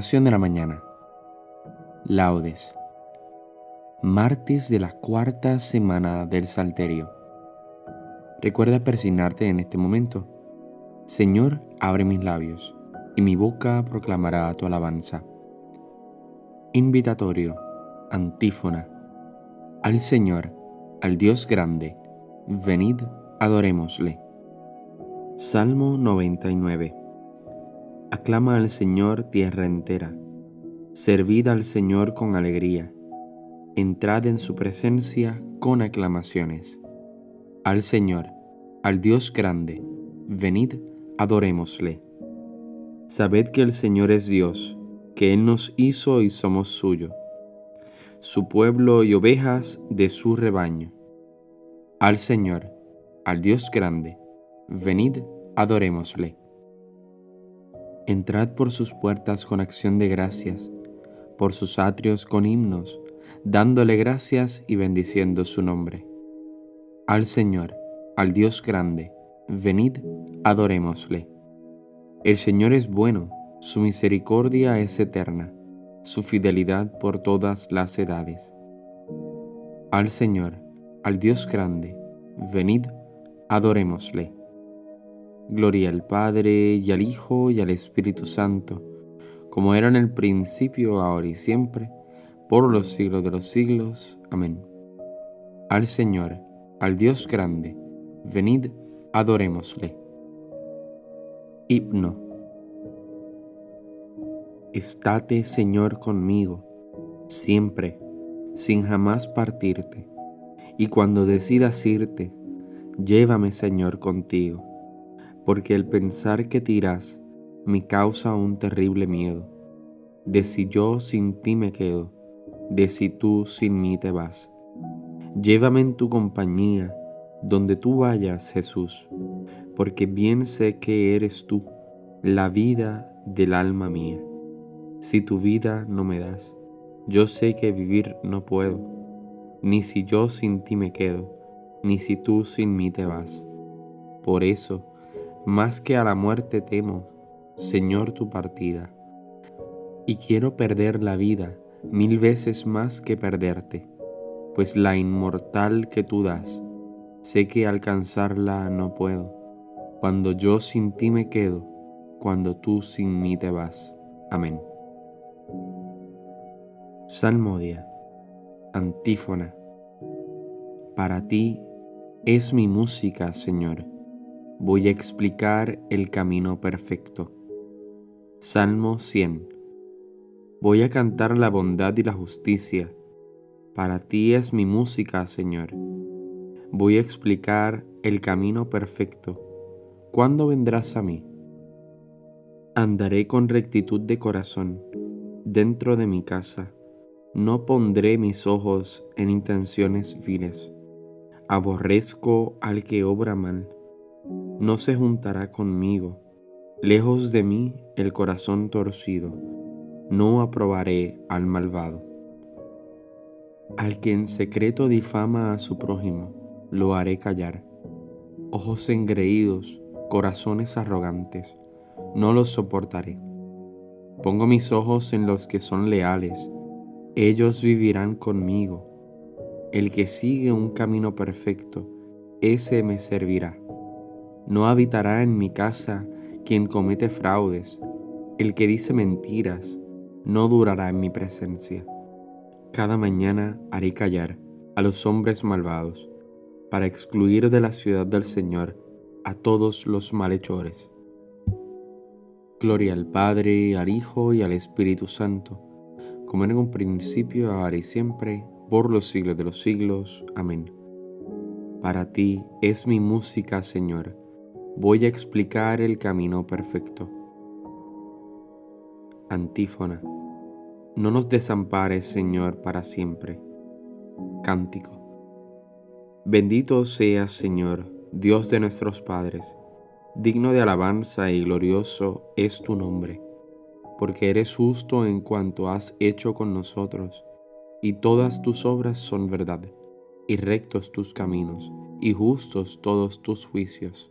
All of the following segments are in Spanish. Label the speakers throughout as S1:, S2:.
S1: De la mañana. Laudes. Martes de la cuarta semana del Salterio. Recuerda persignarte en este momento. Señor, abre mis labios, y mi boca proclamará tu alabanza. Invitatorio. Antífona. Al Señor, al Dios grande, venid, adorémosle. Salmo 99. Aclama al Señor tierra entera. Servid al Señor con alegría. Entrad en su presencia con aclamaciones. Al Señor, al Dios grande, venid, adorémosle. Sabed que el Señor es Dios, que Él nos hizo y somos suyo, su pueblo y ovejas de su rebaño. Al Señor, al Dios grande, venid, adorémosle. Entrad por sus puertas con acción de gracias, por sus atrios con himnos, dándole gracias y bendiciendo su nombre. Al Señor, al Dios grande, venid, adorémosle. El Señor es bueno, su misericordia es eterna, su fidelidad por todas las edades. Al Señor, al Dios grande, venid, adorémosle. Gloria al Padre y al Hijo y al Espíritu Santo, como era en el principio, ahora y siempre, por los siglos de los siglos. Amén. Al Señor, al Dios grande, venid, adorémosle. Himno. Estate, Señor, conmigo, siempre, sin jamás partirte, y cuando decidas irte, llévame, Señor, contigo porque el pensar que tiras me causa un terrible miedo, de si yo sin ti me quedo, de si tú sin mí te vas. Llévame en tu compañía, donde tú vayas, Jesús, porque bien sé que eres tú, la vida del alma mía. Si tu vida no me das, yo sé que vivir no puedo, ni si yo sin ti me quedo, ni si tú sin mí te vas. Por eso, más que a la muerte temo, Señor, tu partida. Y quiero perder la vida mil veces más que perderte, pues la inmortal que tú das, sé que alcanzarla no puedo, cuando yo sin ti me quedo, cuando tú sin mí te vas. Amén. Salmodia, antífona. Para ti es mi música, Señor voy a explicar el camino perfecto. Salmo 100. Voy a cantar la bondad y la justicia. Para ti es mi música, Señor. Voy a explicar el camino perfecto. ¿Cuándo vendrás a mí? Andaré con rectitud de corazón dentro de mi casa. No pondré mis ojos en intenciones viles. Aborrezco al que obra mal no se juntará conmigo. Lejos de mí el corazón torcido, no aprobaré al malvado. Al que en secreto difama a su prójimo, lo haré callar. Ojos engreídos, corazones arrogantes, no los soportaré. Pongo mis ojos en los que son leales, ellos vivirán conmigo. El que sigue un camino perfecto, ese me servirá. No habitará en mi casa quien comete fraudes, el que dice mentiras, no durará en mi presencia. Cada mañana haré callar a los hombres malvados, para excluir de la ciudad del Señor a todos los malhechores. Gloria al Padre, al Hijo y al Espíritu Santo, como en un principio, ahora y siempre, por los siglos de los siglos. Amén. Para ti es mi música, Señor voy a explicar el camino perfecto. Antífona. No nos desampares, Señor, para siempre. Cántico. Bendito seas, Señor, Dios de nuestros padres. Digno de alabanza y glorioso es tu nombre, porque eres justo en cuanto has hecho con nosotros, y todas tus obras son verdad, y rectos tus caminos, y justos todos tus juicios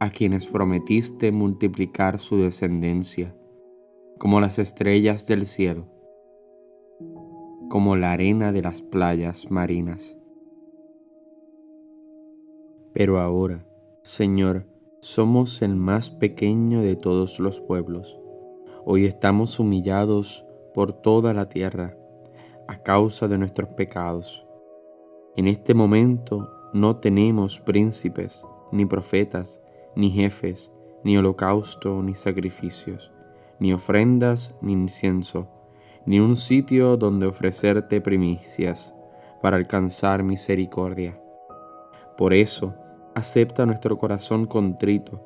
S1: a quienes prometiste multiplicar su descendencia, como las estrellas del cielo como la arena de las playas marinas. Pero ahora, Señor, somos el más pequeño de todos los pueblos. Hoy estamos humillados por toda la tierra a causa de nuestros pecados. En este momento no tenemos príncipes, ni profetas, ni jefes, ni holocausto, ni sacrificios, ni ofrendas, ni incienso ni un sitio donde ofrecerte primicias para alcanzar misericordia. Por eso, acepta nuestro corazón contrito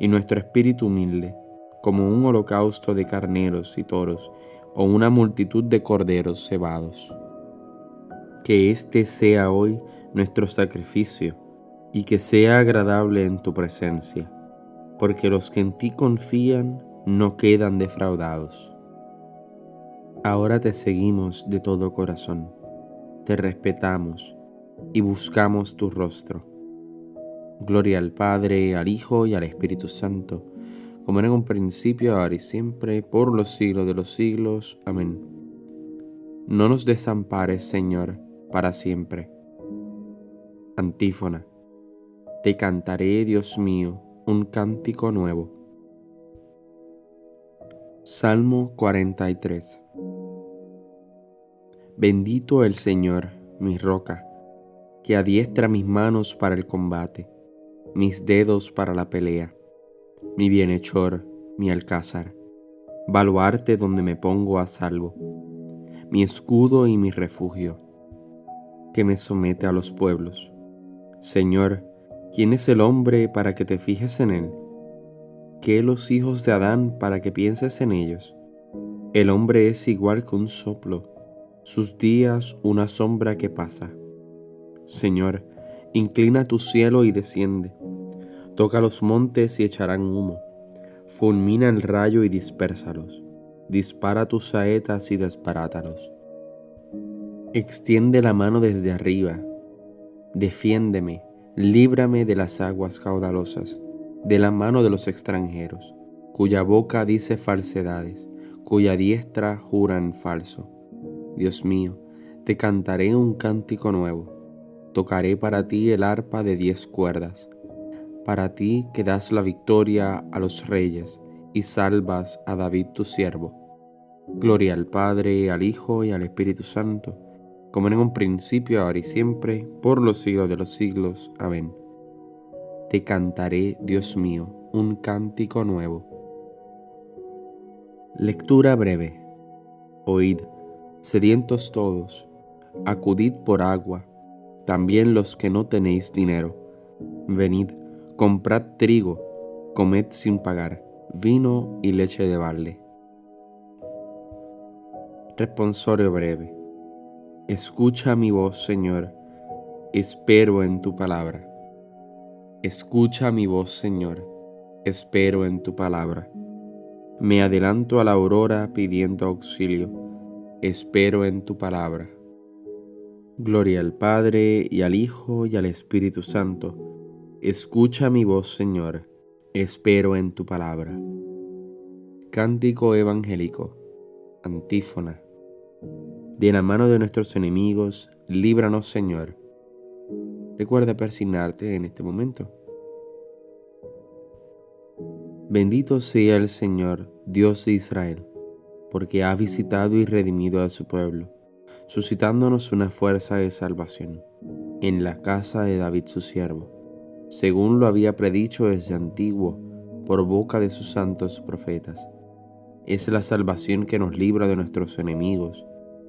S1: y nuestro espíritu humilde como un holocausto de carneros y toros o una multitud de corderos cebados. Que este sea hoy nuestro sacrificio y que sea agradable en tu presencia, porque los que en ti confían no quedan defraudados. Ahora te seguimos de todo corazón, te respetamos y buscamos tu rostro. Gloria al Padre, al Hijo y al Espíritu Santo, como era en un principio, ahora y siempre, por los siglos de los siglos. Amén. No nos desampares, Señor, para siempre. Antífona. Te cantaré, Dios mío, un cántico nuevo. Salmo 43 Bendito el Señor, mi roca, que adiestra mis manos para el combate, mis dedos para la pelea, mi bienhechor, mi alcázar, baluarte donde me pongo a salvo, mi escudo y mi refugio, que me somete a los pueblos. Señor, ¿quién es el hombre para que te fijes en él? ¿Qué los hijos de Adán para que pienses en ellos? El hombre es igual que un soplo sus días una sombra que pasa. Señor, inclina tu cielo y desciende. Toca los montes y echarán humo. Fulmina el rayo y dispérsalos. Dispara tus saetas y desbarátalos. Extiende la mano desde arriba. Defiéndeme, líbrame de las aguas caudalosas, de la mano de los extranjeros, cuya boca dice falsedades, cuya diestra juran falso Dios mío, te cantaré un cántico nuevo. Tocaré para ti el arpa de diez cuerdas. Para ti que das la victoria a los reyes y salvas a David tu siervo. Gloria al Padre, al Hijo y al Espíritu Santo, como en un principio, ahora y siempre, por los siglos de los siglos. Amén. Te cantaré, Dios mío, un cántico nuevo. Lectura breve. Oíd Sedientos todos, acudid por agua, también los que no tenéis dinero. Venid, comprad trigo, comed sin pagar, vino y leche de balde. Responsorio breve. Escucha mi voz, Señor, espero en tu palabra. Escucha mi voz, Señor, espero en tu palabra. Me adelanto a la aurora pidiendo auxilio espero en tu palabra. Gloria al Padre y al Hijo y al Espíritu Santo. Escucha mi voz, Señor, espero en tu palabra. Cántico evangélico, antífona. De la mano de nuestros enemigos, líbranos, Señor. Recuerda persignarte en este momento. Bendito sea el Señor, Dios de Israel porque ha visitado y redimido a su pueblo, suscitándonos una fuerza de salvación en la casa de David su siervo, según lo había predicho desde antiguo por boca de sus santos profetas. Es la salvación que nos libra de nuestros enemigos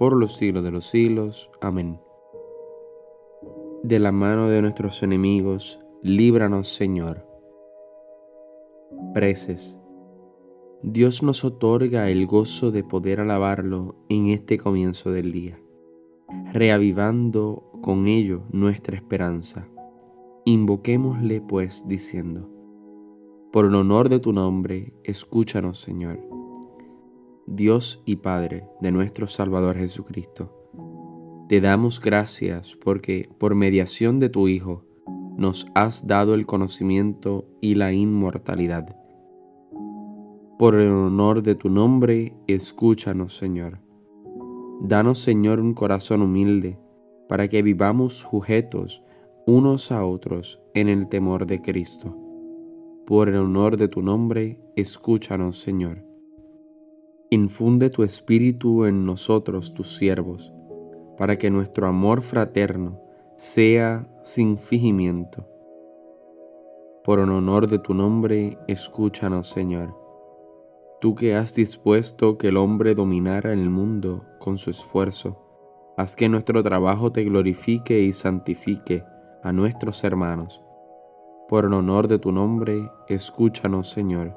S1: por los siglos de los siglos. Amén. De la mano de nuestros enemigos, líbranos, Señor. Preces. Dios nos otorga el gozo de poder alabarlo en este comienzo del día reavivando con ello nuestra esperanza. Invoquémosle pues diciendo, por el honor de tu nombre, escúchanos Señor. Dios y Padre de nuestro Salvador Jesucristo, te damos gracias porque por mediación de tu Hijo nos has dado el conocimiento y la inmortalidad. Por el honor de tu nombre, escúchanos Señor. Danos, Señor, un corazón humilde, para que vivamos sujetos unos a otros en el temor de Cristo. Por el honor de tu nombre, escúchanos, Señor. Infunde tu espíritu en nosotros, tus siervos, para que nuestro amor fraterno sea sin fingimiento. Por el honor de tu nombre, escúchanos, Señor. Tú que has dispuesto que el hombre dominara el mundo con su esfuerzo, haz que nuestro trabajo te glorifique y santifique a nuestros hermanos. Por el honor de tu nombre, escúchanos, Señor.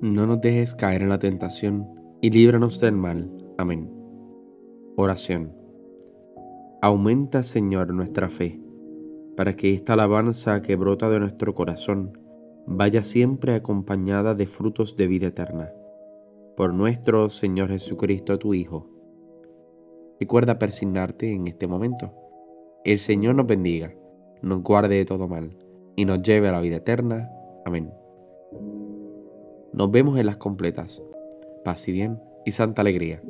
S1: No nos dejes caer en la tentación, y líbranos del mal. Amén. Oración. Aumenta, Señor, nuestra fe, para que esta alabanza que brota de nuestro corazón vaya siempre acompañada de frutos de vida eterna por nuestro Señor Jesucristo, tu Hijo. Recuerda persignarte en este momento. El Señor nos bendiga, nos guarde de todo mal y nos lleve a la vida eterna. Amén. Nos vemos en las completas. Paz y bien y santa alegría.